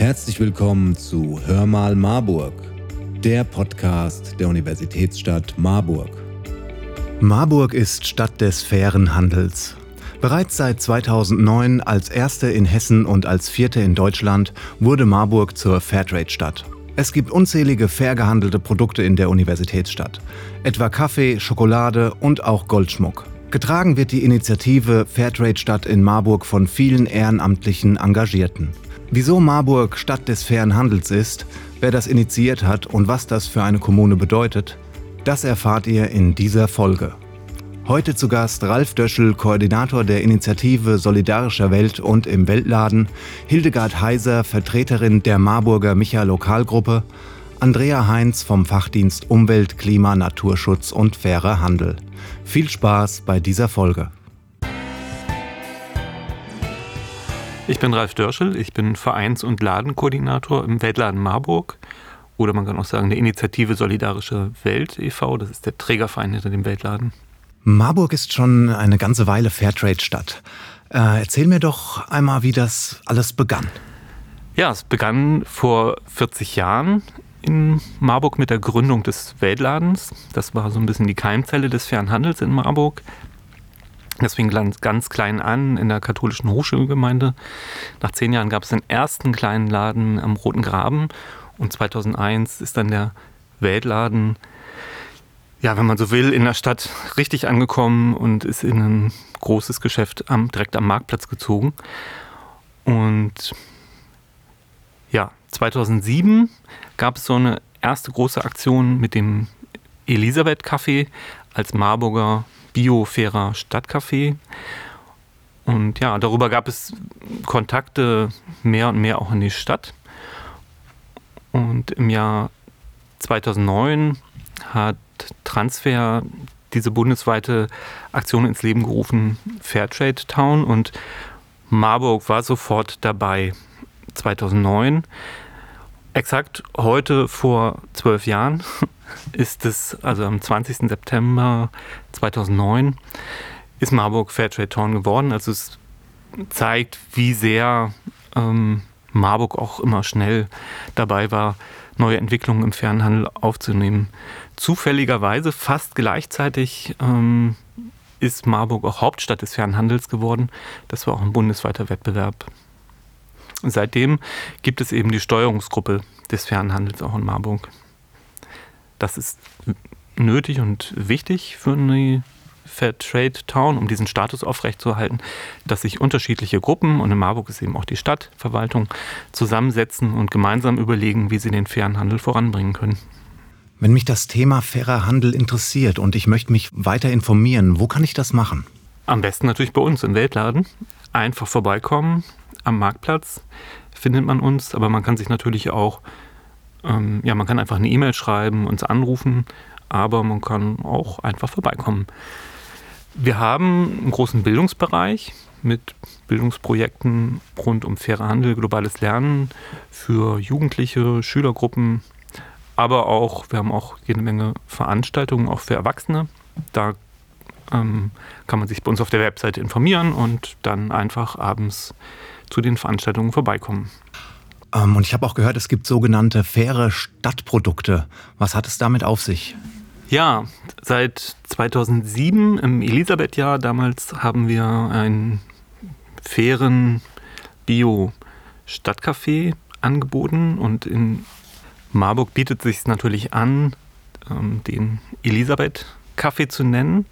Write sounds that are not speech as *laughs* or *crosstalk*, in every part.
Herzlich willkommen zu Hör mal Marburg, der Podcast der Universitätsstadt Marburg. Marburg ist Stadt des fairen Handels. Bereits seit 2009 als erste in Hessen und als vierte in Deutschland wurde Marburg zur Fairtrade-Stadt. Es gibt unzählige fair gehandelte Produkte in der Universitätsstadt, etwa Kaffee, Schokolade und auch Goldschmuck. Getragen wird die Initiative Fairtrade Stadt in Marburg von vielen ehrenamtlichen Engagierten. Wieso Marburg Stadt des fairen Handels ist, wer das initiiert hat und was das für eine Kommune bedeutet, das erfahrt ihr in dieser Folge. Heute zu Gast Ralf Döschel, Koordinator der Initiative Solidarischer Welt und im Weltladen, Hildegard Heiser, Vertreterin der Marburger Micha Lokalgruppe, Andrea Heinz vom Fachdienst Umwelt, Klima, Naturschutz und fairer Handel. Viel Spaß bei dieser Folge. Ich bin Ralf Dörschel, ich bin Vereins- und Ladenkoordinator im Weltladen Marburg oder man kann auch sagen der Initiative Solidarische Welt e.V., das ist der Trägerverein hinter dem Weltladen. Marburg ist schon eine ganze Weile Fairtrade-Stadt. Äh, erzähl mir doch einmal, wie das alles begann. Ja, es begann vor 40 Jahren in Marburg mit der Gründung des Weltladens. Das war so ein bisschen die Keimzelle des fairen Handels in Marburg. Das fing ganz, ganz klein an in der katholischen Hochschulgemeinde. Nach zehn Jahren gab es den ersten kleinen Laden am Roten Graben und 2001 ist dann der Weltladen, ja, wenn man so will, in der Stadt richtig angekommen und ist in ein großes Geschäft am, direkt am Marktplatz gezogen. Und 2007 gab es so eine erste große Aktion mit dem Elisabeth Café als Marburger biofairer Stadtcafé. Und ja, darüber gab es Kontakte mehr und mehr auch in die Stadt. Und im Jahr 2009 hat Transfer diese bundesweite Aktion ins Leben gerufen, Fairtrade Town. Und Marburg war sofort dabei. 2009, exakt heute vor zwölf Jahren, *laughs* ist es, also am 20. September 2009, ist Marburg Fairtrade Town geworden. Also es zeigt, wie sehr ähm, Marburg auch immer schnell dabei war, neue Entwicklungen im Fernhandel aufzunehmen. Zufälligerweise, fast gleichzeitig, ähm, ist Marburg auch Hauptstadt des Fernhandels geworden. Das war auch ein bundesweiter Wettbewerb. Seitdem gibt es eben die Steuerungsgruppe des Fernhandels auch in Marburg. Das ist nötig und wichtig für eine Fair Trade Town, um diesen Status aufrechtzuerhalten, dass sich unterschiedliche Gruppen, und in Marburg ist eben auch die Stadtverwaltung, zusammensetzen und gemeinsam überlegen, wie sie den fairen Handel voranbringen können. Wenn mich das Thema fairer Handel interessiert und ich möchte mich weiter informieren, wo kann ich das machen? Am besten natürlich bei uns im Weltladen. Einfach vorbeikommen am Marktplatz findet man uns, aber man kann sich natürlich auch ähm, ja, man kann einfach eine E-Mail schreiben, uns anrufen, aber man kann auch einfach vorbeikommen. Wir haben einen großen Bildungsbereich mit Bildungsprojekten rund um fairer Handel, globales Lernen für Jugendliche, Schülergruppen, aber auch, wir haben auch jede Menge Veranstaltungen, auch für Erwachsene. Da ähm, kann man sich bei uns auf der Webseite informieren und dann einfach abends zu den Veranstaltungen vorbeikommen. Ähm, und ich habe auch gehört, es gibt sogenannte faire Stadtprodukte. Was hat es damit auf sich? Ja, seit 2007 im Elisabeth-Jahr damals haben wir einen fairen Bio-Stadtcafé angeboten und in Marburg bietet es sich natürlich an, ähm, den Elisabeth-Kaffee zu nennen.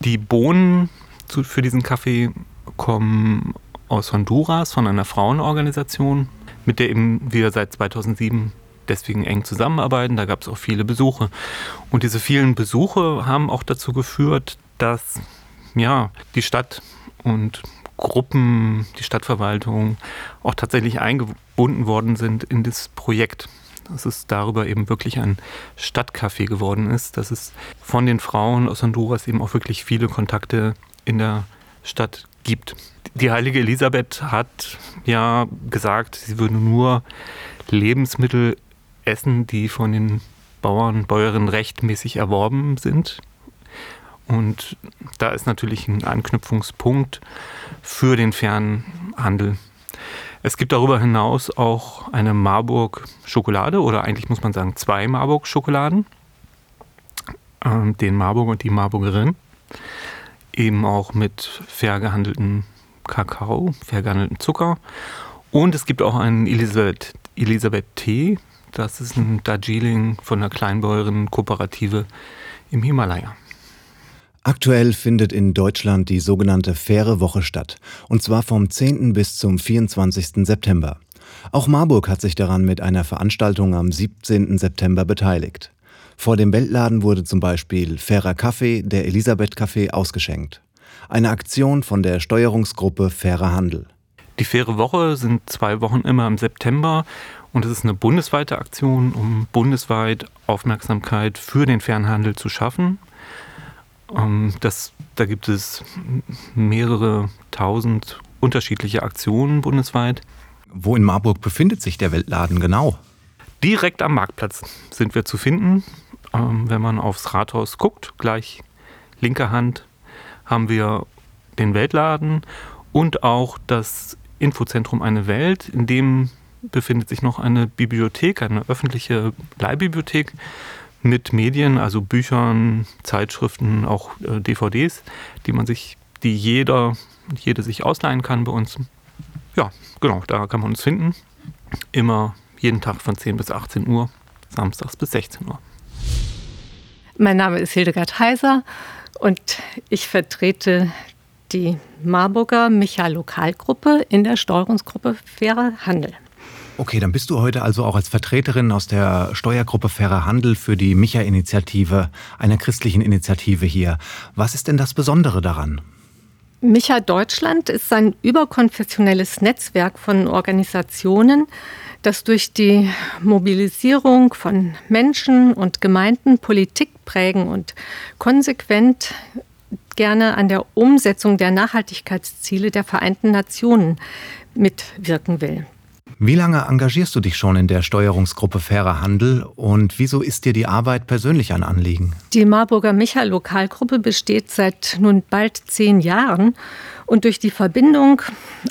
Die Bohnen für diesen Kaffee kommen aus Honduras von einer Frauenorganisation mit der eben wir seit 2007 deswegen eng zusammenarbeiten. Da gab es auch viele Besuche. Und diese vielen Besuche haben auch dazu geführt, dass ja, die Stadt und Gruppen, die Stadtverwaltung auch tatsächlich eingebunden worden sind in das Projekt. Dass es darüber eben wirklich ein Stadtcafé geworden ist, dass es von den Frauen aus Honduras eben auch wirklich viele Kontakte in der Stadt gibt. Die heilige Elisabeth hat ja gesagt, sie würde nur Lebensmittel essen, die von den Bauern, Bäuerinnen rechtmäßig erworben sind. Und da ist natürlich ein Anknüpfungspunkt für den Fernhandel. Es gibt darüber hinaus auch eine Marburg Schokolade oder eigentlich muss man sagen zwei Marburg Schokoladen. Ähm, den Marburg und die Marburgerin. Eben auch mit fair gehandeltem Kakao, fair gehandeltem Zucker. Und es gibt auch einen Elisabeth, Elisabeth Tee. Das ist ein Darjeeling von einer Kleinbäuerin Kooperative im Himalaya. Aktuell findet in Deutschland die sogenannte Faire Woche statt, und zwar vom 10. bis zum 24. September. Auch Marburg hat sich daran mit einer Veranstaltung am 17. September beteiligt. Vor dem Weltladen wurde zum Beispiel fairer Kaffee, der Elisabeth Café, ausgeschenkt. Eine Aktion von der Steuerungsgruppe Fairer Handel. Die Faire Woche sind zwei Wochen immer im September und es ist eine bundesweite Aktion, um bundesweit Aufmerksamkeit für den Fernhandel zu schaffen. Ähm, das, da gibt es mehrere tausend unterschiedliche Aktionen bundesweit. Wo in Marburg befindet sich der Weltladen genau? Direkt am Marktplatz sind wir zu finden. Ähm, wenn man aufs Rathaus guckt, gleich linker Hand haben wir den Weltladen und auch das Infozentrum Eine Welt, in dem befindet sich noch eine Bibliothek, eine öffentliche Leihbibliothek mit Medien, also Büchern, Zeitschriften, auch äh, DVDs, die man sich, die jeder, jede sich ausleihen kann bei uns. Ja, genau, da kann man uns finden. Immer jeden Tag von 10 bis 18 Uhr, samstags bis 16 Uhr. Mein Name ist Hildegard Heiser und ich vertrete die Marburger Micha Lokalgruppe in der Steuerungsgruppe Fairer Handel. Okay, dann bist du heute also auch als Vertreterin aus der Steuergruppe Fairer Handel für die Micha-Initiative, einer christlichen Initiative hier. Was ist denn das Besondere daran? Micha Deutschland ist ein überkonfessionelles Netzwerk von Organisationen, das durch die Mobilisierung von Menschen und Gemeinden Politik prägen und konsequent gerne an der Umsetzung der Nachhaltigkeitsziele der Vereinten Nationen mitwirken will. Wie lange engagierst du dich schon in der Steuerungsgruppe Fairer Handel und wieso ist dir die Arbeit persönlich ein Anliegen? Die Marburger Micha Lokalgruppe besteht seit nun bald zehn Jahren und durch die Verbindung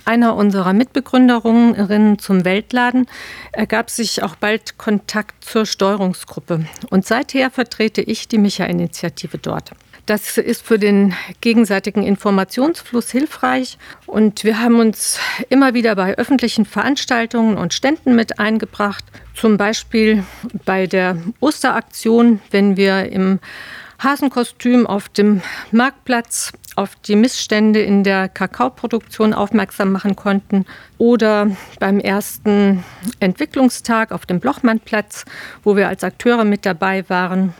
einer unserer Mitbegründerinnen zum Weltladen ergab sich auch bald Kontakt zur Steuerungsgruppe. Und seither vertrete ich die Micha-Initiative dort. Das ist für den gegenseitigen Informationsfluss hilfreich. Und wir haben uns immer wieder bei öffentlichen Veranstaltungen und Ständen mit eingebracht. Zum Beispiel bei der Osteraktion, wenn wir im Hasenkostüm auf dem Marktplatz auf die Missstände in der Kakaoproduktion aufmerksam machen konnten oder beim ersten Entwicklungstag auf dem Blochmannplatz, wo wir als Akteure mit dabei waren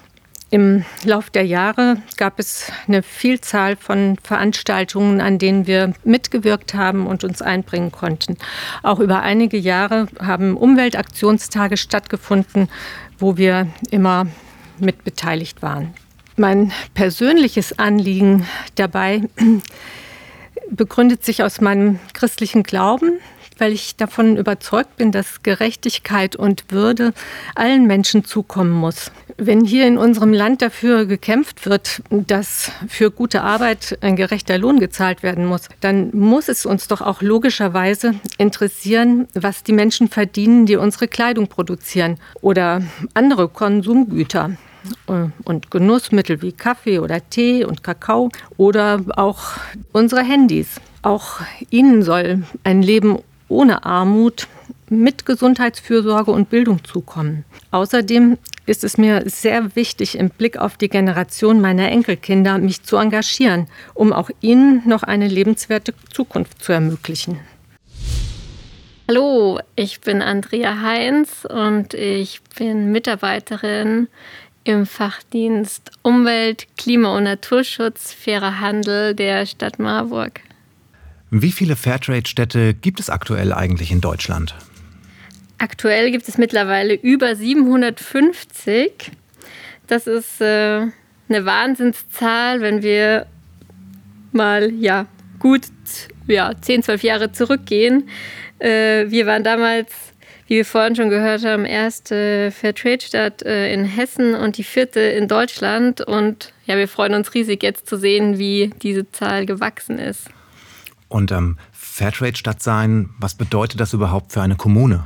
im Lauf der Jahre gab es eine Vielzahl von Veranstaltungen, an denen wir mitgewirkt haben und uns einbringen konnten. Auch über einige Jahre haben Umweltaktionstage stattgefunden, wo wir immer mit beteiligt waren. Mein persönliches Anliegen dabei *clears throat* begründet sich aus meinem christlichen Glauben weil ich davon überzeugt bin, dass Gerechtigkeit und Würde allen Menschen zukommen muss. Wenn hier in unserem Land dafür gekämpft wird, dass für gute Arbeit ein gerechter Lohn gezahlt werden muss, dann muss es uns doch auch logischerweise interessieren, was die Menschen verdienen, die unsere Kleidung produzieren oder andere Konsumgüter und Genussmittel wie Kaffee oder Tee und Kakao oder auch unsere Handys. Auch ihnen soll ein Leben ohne Armut mit Gesundheitsfürsorge und Bildung zukommen. Außerdem ist es mir sehr wichtig, im Blick auf die Generation meiner Enkelkinder mich zu engagieren, um auch ihnen noch eine lebenswerte Zukunft zu ermöglichen. Hallo, ich bin Andrea Heinz und ich bin Mitarbeiterin im Fachdienst Umwelt, Klima- und Naturschutz, fairer Handel der Stadt Marburg. Wie viele Fairtrade-Städte gibt es aktuell eigentlich in Deutschland? Aktuell gibt es mittlerweile über 750. Das ist äh, eine Wahnsinnszahl, wenn wir mal ja, gut ja, 10, 12 Jahre zurückgehen. Äh, wir waren damals, wie wir vorhin schon gehört haben, erste Fairtrade-Stadt äh, in Hessen und die vierte in Deutschland. Und ja, wir freuen uns riesig jetzt zu sehen, wie diese Zahl gewachsen ist. Und ähm, Fairtrade-Stadt sein? Was bedeutet das überhaupt für eine Kommune?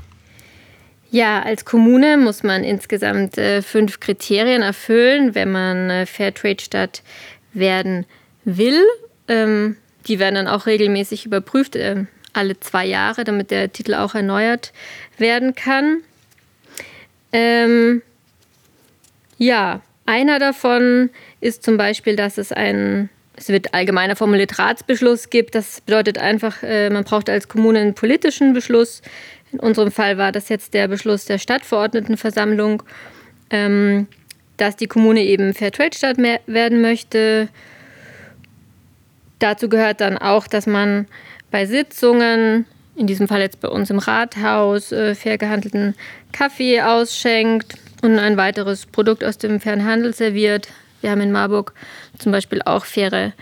Ja, als Kommune muss man insgesamt äh, fünf Kriterien erfüllen, wenn man äh, Fairtrade-Stadt werden will. Ähm, die werden dann auch regelmäßig überprüft, äh, alle zwei Jahre, damit der Titel auch erneuert werden kann. Ähm, ja, einer davon ist zum Beispiel, dass es ein es wird allgemeiner formuliert Ratsbeschluss gibt. Das bedeutet einfach, äh, man braucht als Kommune einen politischen Beschluss. In unserem Fall war das jetzt der Beschluss der Stadtverordnetenversammlung, ähm, dass die Kommune eben Fairtrade-Stadt werden möchte. Dazu gehört dann auch, dass man bei Sitzungen, in diesem Fall jetzt bei uns im Rathaus, äh, fair gehandelten Kaffee ausschenkt und ein weiteres Produkt aus dem Fernhandel serviert. Wir haben in Marburg zum Beispiel auch faire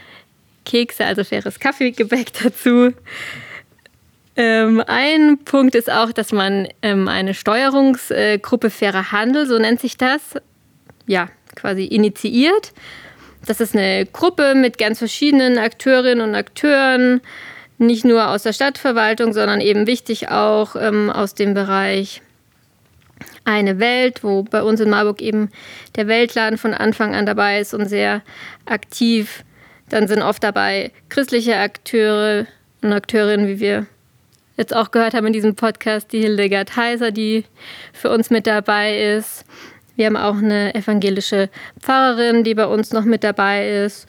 Kekse, also faires Kaffeegebäck *laughs* dazu. Ähm, ein Punkt ist auch, dass man ähm, eine Steuerungsgruppe fairer Handel, so nennt sich das, ja, quasi initiiert. Das ist eine Gruppe mit ganz verschiedenen Akteurinnen und Akteuren, nicht nur aus der Stadtverwaltung, sondern eben wichtig auch ähm, aus dem Bereich eine Welt, wo bei uns in Marburg eben der Weltladen von Anfang an dabei ist und sehr aktiv. Dann sind oft dabei christliche Akteure und Akteurinnen, wie wir jetzt auch gehört haben in diesem Podcast, die Hildegard Heiser, die für uns mit dabei ist. Wir haben auch eine evangelische Pfarrerin, die bei uns noch mit dabei ist.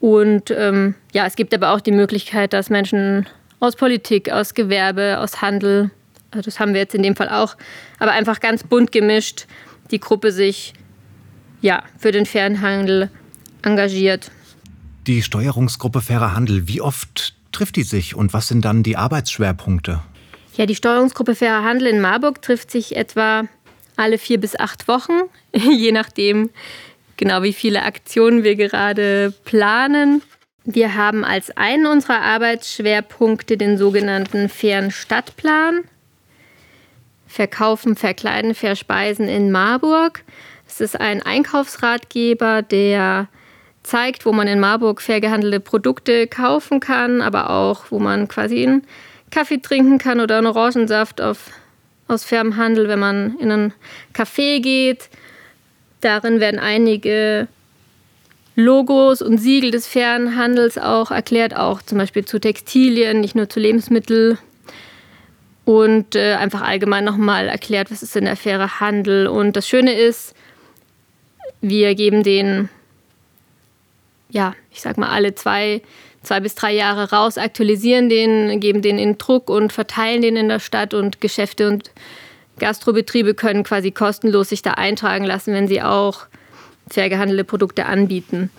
Und ähm, ja, es gibt aber auch die Möglichkeit, dass Menschen aus Politik, aus Gewerbe, aus Handel also das haben wir jetzt in dem Fall auch, aber einfach ganz bunt gemischt, die Gruppe sich ja für den fairen Handel engagiert. Die Steuerungsgruppe Fairer Handel, wie oft trifft die sich und was sind dann die Arbeitsschwerpunkte? Ja, die Steuerungsgruppe Fairer Handel in Marburg trifft sich etwa alle vier bis acht Wochen, *laughs* je nachdem genau wie viele Aktionen wir gerade planen. Wir haben als einen unserer Arbeitsschwerpunkte den sogenannten fairen Stadtplan. Verkaufen, Verkleiden, Verspeisen in Marburg. Es ist ein Einkaufsratgeber, der zeigt, wo man in Marburg fair gehandelte Produkte kaufen kann, aber auch, wo man quasi einen Kaffee trinken kann oder einen Orangensaft auf, aus fairem Handel, wenn man in einen Café geht. Darin werden einige Logos und Siegel des fairen Handels auch erklärt, auch zum Beispiel zu Textilien, nicht nur zu Lebensmitteln und äh, einfach allgemein nochmal erklärt, was ist denn der faire Handel. Und das Schöne ist, wir geben den, ja, ich sag mal, alle zwei, zwei bis drei Jahre raus, aktualisieren den, geben den in Druck und verteilen den in der Stadt und Geschäfte und Gastrobetriebe können quasi kostenlos sich da eintragen lassen, wenn sie auch fair gehandelte Produkte anbieten.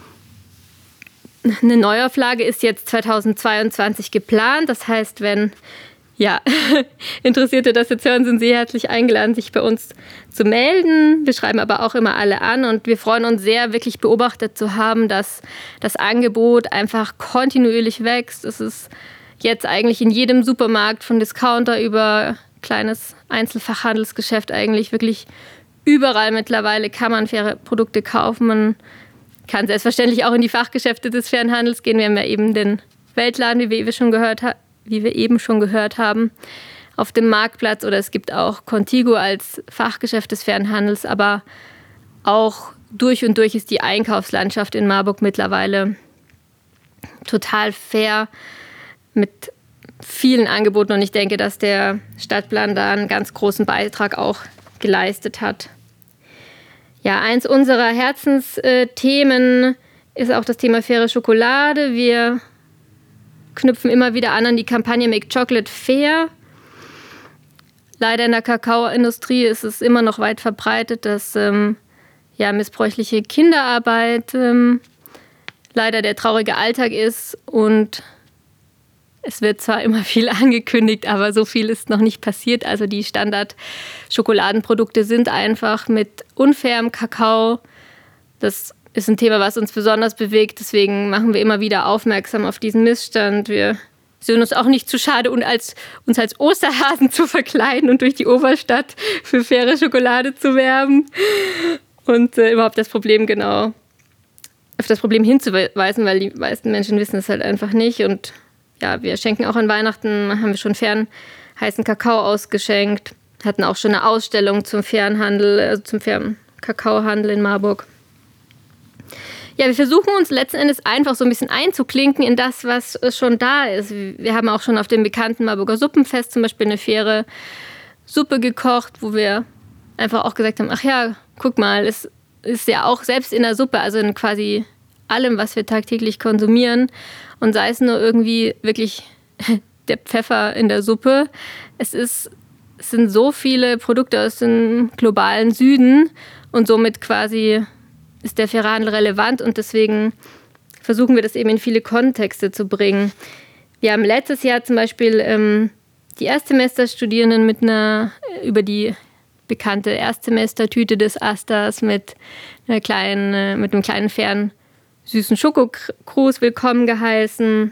Eine Neuauflage ist jetzt 2022 geplant. Das heißt, wenn ja, *laughs* Interessierte das jetzt hören, sind Sie herzlich eingeladen, sich bei uns zu melden. Wir schreiben aber auch immer alle an und wir freuen uns sehr, wirklich beobachtet zu haben, dass das Angebot einfach kontinuierlich wächst. Es ist jetzt eigentlich in jedem Supermarkt von Discounter über kleines Einzelfachhandelsgeschäft eigentlich wirklich überall mittlerweile kann man faire Produkte kaufen. Man kann selbstverständlich auch in die Fachgeschäfte des fairen Handels gehen. Wir haben ja eben den Weltladen, wie wir schon gehört haben wie wir eben schon gehört haben, auf dem Marktplatz oder es gibt auch Contigo als Fachgeschäft des Fernhandels, aber auch durch und durch ist die Einkaufslandschaft in Marburg mittlerweile total fair mit vielen Angeboten und ich denke, dass der Stadtplan da einen ganz großen Beitrag auch geleistet hat. Ja, eins unserer Herzensthemen ist auch das Thema faire Schokolade. Wir knüpfen immer wieder an an die Kampagne Make Chocolate Fair. Leider in der Kakaoindustrie ist es immer noch weit verbreitet, dass ähm, ja, missbräuchliche Kinderarbeit ähm, leider der traurige Alltag ist und es wird zwar immer viel *laughs* angekündigt, aber so viel ist noch nicht passiert. Also die Standard-Schokoladenprodukte sind einfach mit unfairem Kakao. Das ist ein Thema, was uns besonders bewegt. Deswegen machen wir immer wieder aufmerksam auf diesen Missstand. Wir sind uns auch nicht zu schade, und als, uns als Osterhasen *laughs* zu verkleiden und durch die Oberstadt für faire Schokolade zu werben. Und äh, überhaupt das Problem genau auf das Problem hinzuweisen, weil die meisten Menschen wissen es halt einfach nicht. Und ja, wir schenken auch an Weihnachten, haben wir schon fern heißen Kakao ausgeschenkt, hatten auch schon eine Ausstellung zum fairen Handel, also zum fairen Kakaohandel in Marburg. Ja, wir versuchen uns letzten Endes einfach so ein bisschen einzuklinken in das, was schon da ist. Wir haben auch schon auf dem bekannten Marburger Suppenfest zum Beispiel eine faire Suppe gekocht, wo wir einfach auch gesagt haben, ach ja, guck mal, es ist ja auch selbst in der Suppe, also in quasi allem, was wir tagtäglich konsumieren und sei es nur irgendwie wirklich *laughs* der Pfeffer in der Suppe. Es, ist, es sind so viele Produkte aus dem globalen Süden und somit quasi ist der Handel relevant und deswegen versuchen wir das eben in viele Kontexte zu bringen. Wir haben letztes Jahr zum Beispiel ähm, die Erstsemesterstudierenden mit einer über die bekannte Erstsemestertüte des Asters mit einer kleinen, äh, mit einem kleinen fairen süßen Schokokruß willkommen geheißen.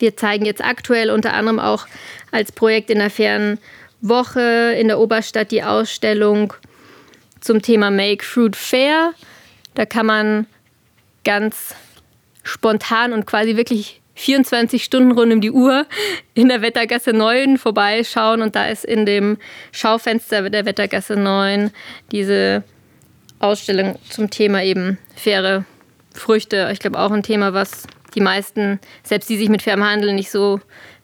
Wir zeigen jetzt aktuell unter anderem auch als Projekt in der fairen Woche in der Oberstadt die Ausstellung zum Thema Make Fruit Fair. Da kann man ganz spontan und quasi wirklich 24 Stunden rund um die Uhr in der Wettergasse 9 vorbeischauen und da ist in dem Schaufenster der Wettergasse 9 diese Ausstellung zum Thema eben faire Früchte. Ich glaube auch ein Thema, was die meisten, selbst die sich mit fairem Handel nicht so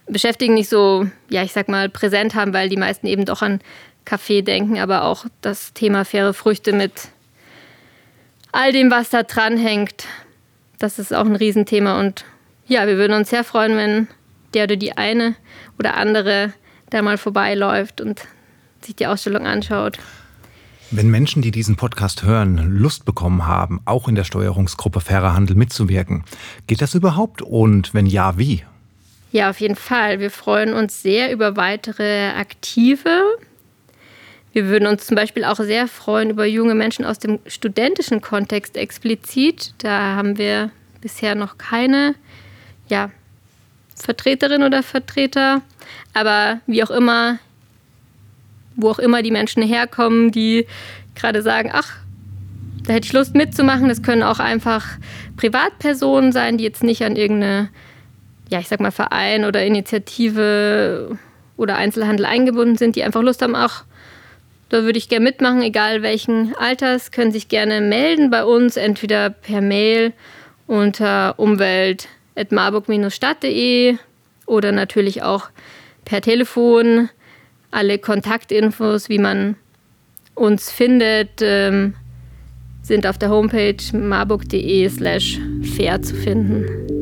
beschäftigen, nicht so, ja, ich sag mal, präsent haben, weil die meisten eben doch an Kaffee denken, aber auch das Thema faire Früchte mit all dem, was da dran hängt, das ist auch ein Riesenthema. Und ja, wir würden uns sehr freuen, wenn der oder die eine oder andere da mal vorbeiläuft und sich die Ausstellung anschaut. Wenn Menschen, die diesen Podcast hören, Lust bekommen haben, auch in der Steuerungsgruppe Fairer Handel mitzuwirken, geht das überhaupt? Und wenn ja, wie? Ja, auf jeden Fall. Wir freuen uns sehr über weitere Aktive. Wir würden uns zum Beispiel auch sehr freuen über junge Menschen aus dem studentischen Kontext explizit. Da haben wir bisher noch keine ja, Vertreterin oder Vertreter. Aber wie auch immer, wo auch immer die Menschen herkommen, die gerade sagen, ach, da hätte ich Lust mitzumachen. Das können auch einfach Privatpersonen sein, die jetzt nicht an irgendeine, ja, ich sag mal, Verein oder Initiative oder Einzelhandel eingebunden sind, die einfach Lust haben, ach, da würde ich gerne mitmachen, egal welchen Alters, können sich gerne melden bei uns, entweder per Mail unter umwelt.marburg-stadt.de oder natürlich auch per Telefon alle Kontaktinfos, wie man uns findet, ähm, sind auf der Homepage marburg.de slash fair zu finden.